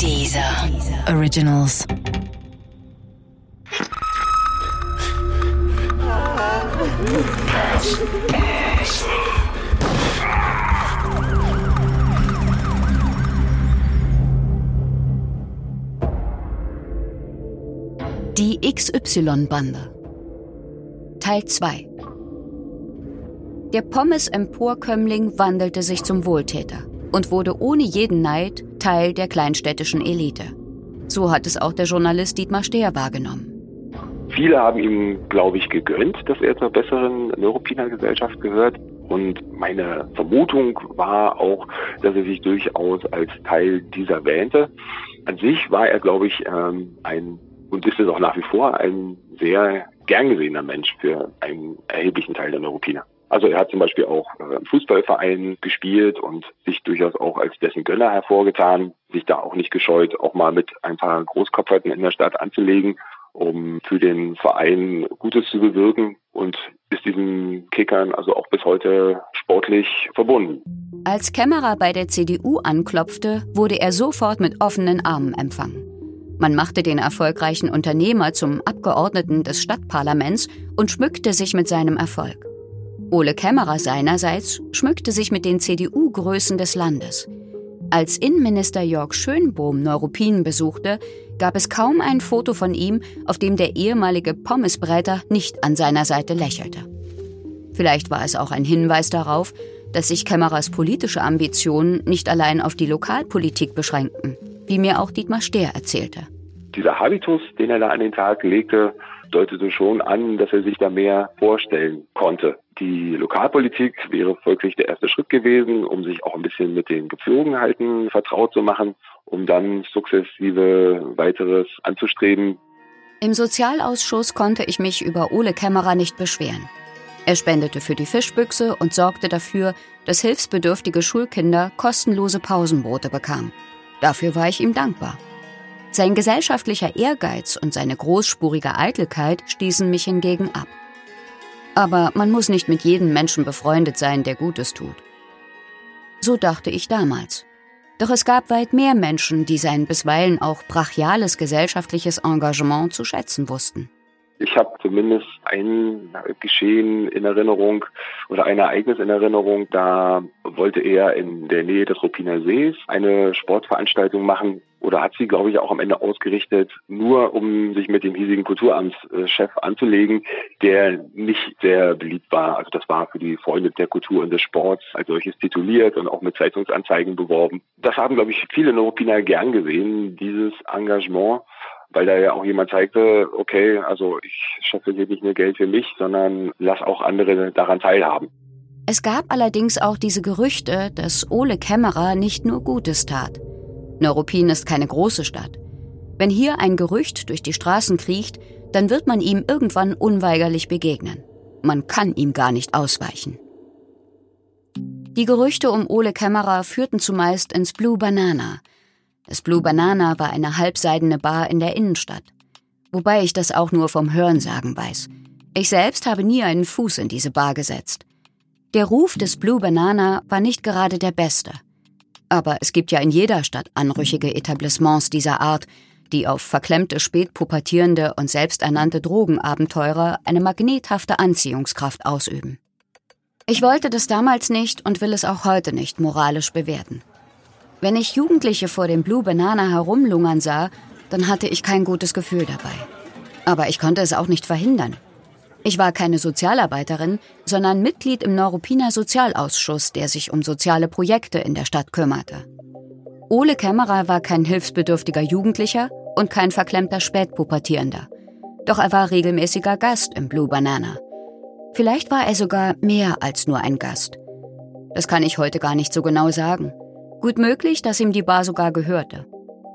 Dieser Originals. Die XY-Bande. Teil 2 Der Pommes-Emporkömmling wandelte sich zum Wohltäter und wurde ohne jeden Neid Teil der kleinstädtischen Elite. So hat es auch der Journalist Dietmar Stehr wahrgenommen. Viele haben ihm, glaube ich, gegönnt, dass er zur besseren Neuropiner-Gesellschaft gehört. Und meine Vermutung war auch, dass er sich durchaus als Teil dieser wähnte. An sich war er, glaube ich, ähm, ein, und ist es auch nach wie vor, ein sehr gern gesehener Mensch für einen erheblichen Teil der Neuropiner. Also er hat zum Beispiel auch äh, im Fußballverein gespielt und sich durchaus auch als dessen Gönner hervorgetan, sich da auch nicht gescheut, auch mal mit ein paar Großkopferten in der Stadt anzulegen, um für den Verein Gutes zu bewirken und ist diesen Kickern also auch bis heute sportlich verbunden. Als Kämmerer bei der CDU anklopfte, wurde er sofort mit offenen Armen empfangen. Man machte den erfolgreichen Unternehmer zum Abgeordneten des Stadtparlaments und schmückte sich mit seinem Erfolg. Ole Kämmerer seinerseits schmückte sich mit den CDU-Größen des Landes. Als Innenminister Jörg Schönbohm Neuruppin besuchte, gab es kaum ein Foto von ihm, auf dem der ehemalige Pommesbreiter nicht an seiner Seite lächelte. Vielleicht war es auch ein Hinweis darauf, dass sich Kämmerers politische Ambitionen nicht allein auf die Lokalpolitik beschränkten, wie mir auch Dietmar Stehr erzählte. Dieser Habitus, den er da an den Tag legte, deutete schon an, dass er sich da mehr vorstellen konnte. Die Lokalpolitik wäre folglich der erste Schritt gewesen, um sich auch ein bisschen mit den Gepflogenheiten vertraut zu machen, um dann sukzessive weiteres anzustreben. Im Sozialausschuss konnte ich mich über Ole Kämmerer nicht beschweren. Er spendete für die Fischbüchse und sorgte dafür, dass hilfsbedürftige Schulkinder kostenlose Pausenbrote bekamen. Dafür war ich ihm dankbar. Sein gesellschaftlicher Ehrgeiz und seine großspurige Eitelkeit stießen mich hingegen ab. Aber man muss nicht mit jedem Menschen befreundet sein, der Gutes tut. So dachte ich damals. Doch es gab weit mehr Menschen, die sein bisweilen auch brachiales gesellschaftliches Engagement zu schätzen wussten. Ich habe zumindest ein Geschehen in Erinnerung oder ein Ereignis in Erinnerung. Da wollte er in der Nähe des Ruppiner Sees eine Sportveranstaltung machen oder hat sie, glaube ich, auch am Ende ausgerichtet, nur um sich mit dem hiesigen Kulturamtschef anzulegen, der nicht sehr beliebt war. Also das war für die Freunde der Kultur und des Sports als solches tituliert und auch mit Zeitungsanzeigen beworben. Das haben, glaube ich, viele Neuruppiner gern gesehen, dieses Engagement weil da ja auch jemand zeigte, okay, also ich schaffe hier nicht nur Geld für mich, sondern lass auch andere daran teilhaben. Es gab allerdings auch diese Gerüchte, dass Ole Kämmerer nicht nur Gutes tat. Neuruppin ist keine große Stadt. Wenn hier ein Gerücht durch die Straßen kriecht, dann wird man ihm irgendwann unweigerlich begegnen. Man kann ihm gar nicht ausweichen. Die Gerüchte um Ole Kämmerer führten zumeist ins Blue Banana, das Blue Banana war eine halbseidene Bar in der Innenstadt. Wobei ich das auch nur vom Hörensagen weiß. Ich selbst habe nie einen Fuß in diese Bar gesetzt. Der Ruf des Blue Banana war nicht gerade der beste. Aber es gibt ja in jeder Stadt anrüchige Etablissements dieser Art, die auf verklemmte, spätpubertierende und selbsternannte Drogenabenteurer eine magnethafte Anziehungskraft ausüben. Ich wollte das damals nicht und will es auch heute nicht moralisch bewerten. Wenn ich Jugendliche vor dem Blue Banana herumlungern sah, dann hatte ich kein gutes Gefühl dabei. Aber ich konnte es auch nicht verhindern. Ich war keine Sozialarbeiterin, sondern Mitglied im Neuruppiner Sozialausschuss, der sich um soziale Projekte in der Stadt kümmerte. Ole Kämmerer war kein hilfsbedürftiger Jugendlicher und kein verklemmter Spätpubertierender. Doch er war regelmäßiger Gast im Blue Banana. Vielleicht war er sogar mehr als nur ein Gast. Das kann ich heute gar nicht so genau sagen. Gut möglich, dass ihm die Bar sogar gehörte.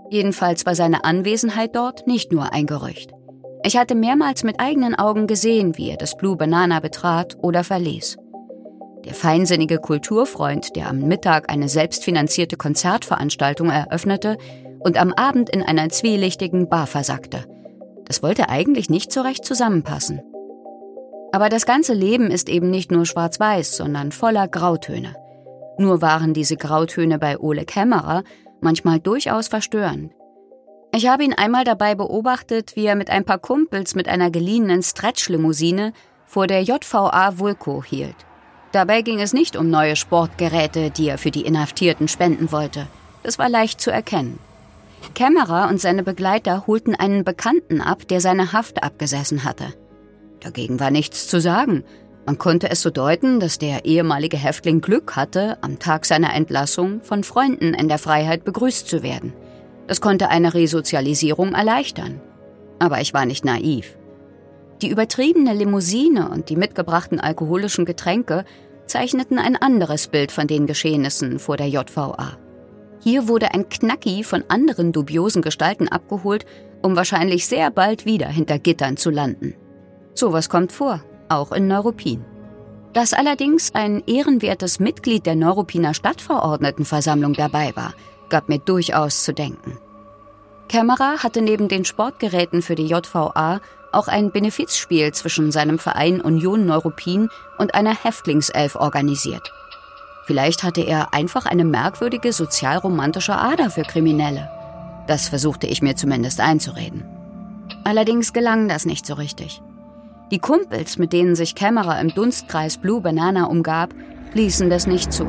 Jedenfalls war seine Anwesenheit dort nicht nur ein Gerücht. Ich hatte mehrmals mit eigenen Augen gesehen, wie er das Blue Banana betrat oder verließ. Der feinsinnige Kulturfreund, der am Mittag eine selbstfinanzierte Konzertveranstaltung eröffnete und am Abend in einer zwielichtigen Bar versackte. Das wollte eigentlich nicht so recht zusammenpassen. Aber das ganze Leben ist eben nicht nur schwarz-weiß, sondern voller Grautöne. Nur waren diese Grautöne bei Ole Kämmerer manchmal durchaus verstörend. Ich habe ihn einmal dabei beobachtet, wie er mit ein paar Kumpels mit einer geliehenen Stretch-Limousine vor der JVA Vulko hielt. Dabei ging es nicht um neue Sportgeräte, die er für die Inhaftierten spenden wollte. Das war leicht zu erkennen. Kämmerer und seine Begleiter holten einen Bekannten ab, der seine Haft abgesessen hatte. Dagegen war nichts zu sagen. Man konnte es so deuten, dass der ehemalige Häftling Glück hatte, am Tag seiner Entlassung von Freunden in der Freiheit begrüßt zu werden. Das konnte eine Resozialisierung erleichtern. Aber ich war nicht naiv. Die übertriebene Limousine und die mitgebrachten alkoholischen Getränke zeichneten ein anderes Bild von den Geschehnissen vor der JVA. Hier wurde ein Knacki von anderen dubiosen Gestalten abgeholt, um wahrscheinlich sehr bald wieder hinter Gittern zu landen. Sowas kommt vor, auch in Neuruppin. Dass allerdings ein ehrenwertes Mitglied der Neuruppiner Stadtverordnetenversammlung dabei war, gab mir durchaus zu denken. Kämmerer hatte neben den Sportgeräten für die JVA auch ein Benefizspiel zwischen seinem Verein Union Neuruppin und einer Häftlingself organisiert. Vielleicht hatte er einfach eine merkwürdige sozialromantische Ader für Kriminelle. Das versuchte ich mir zumindest einzureden. Allerdings gelang das nicht so richtig. Die Kumpels, mit denen sich Kämmerer im Dunstkreis Blue Banana umgab, ließen das nicht zu.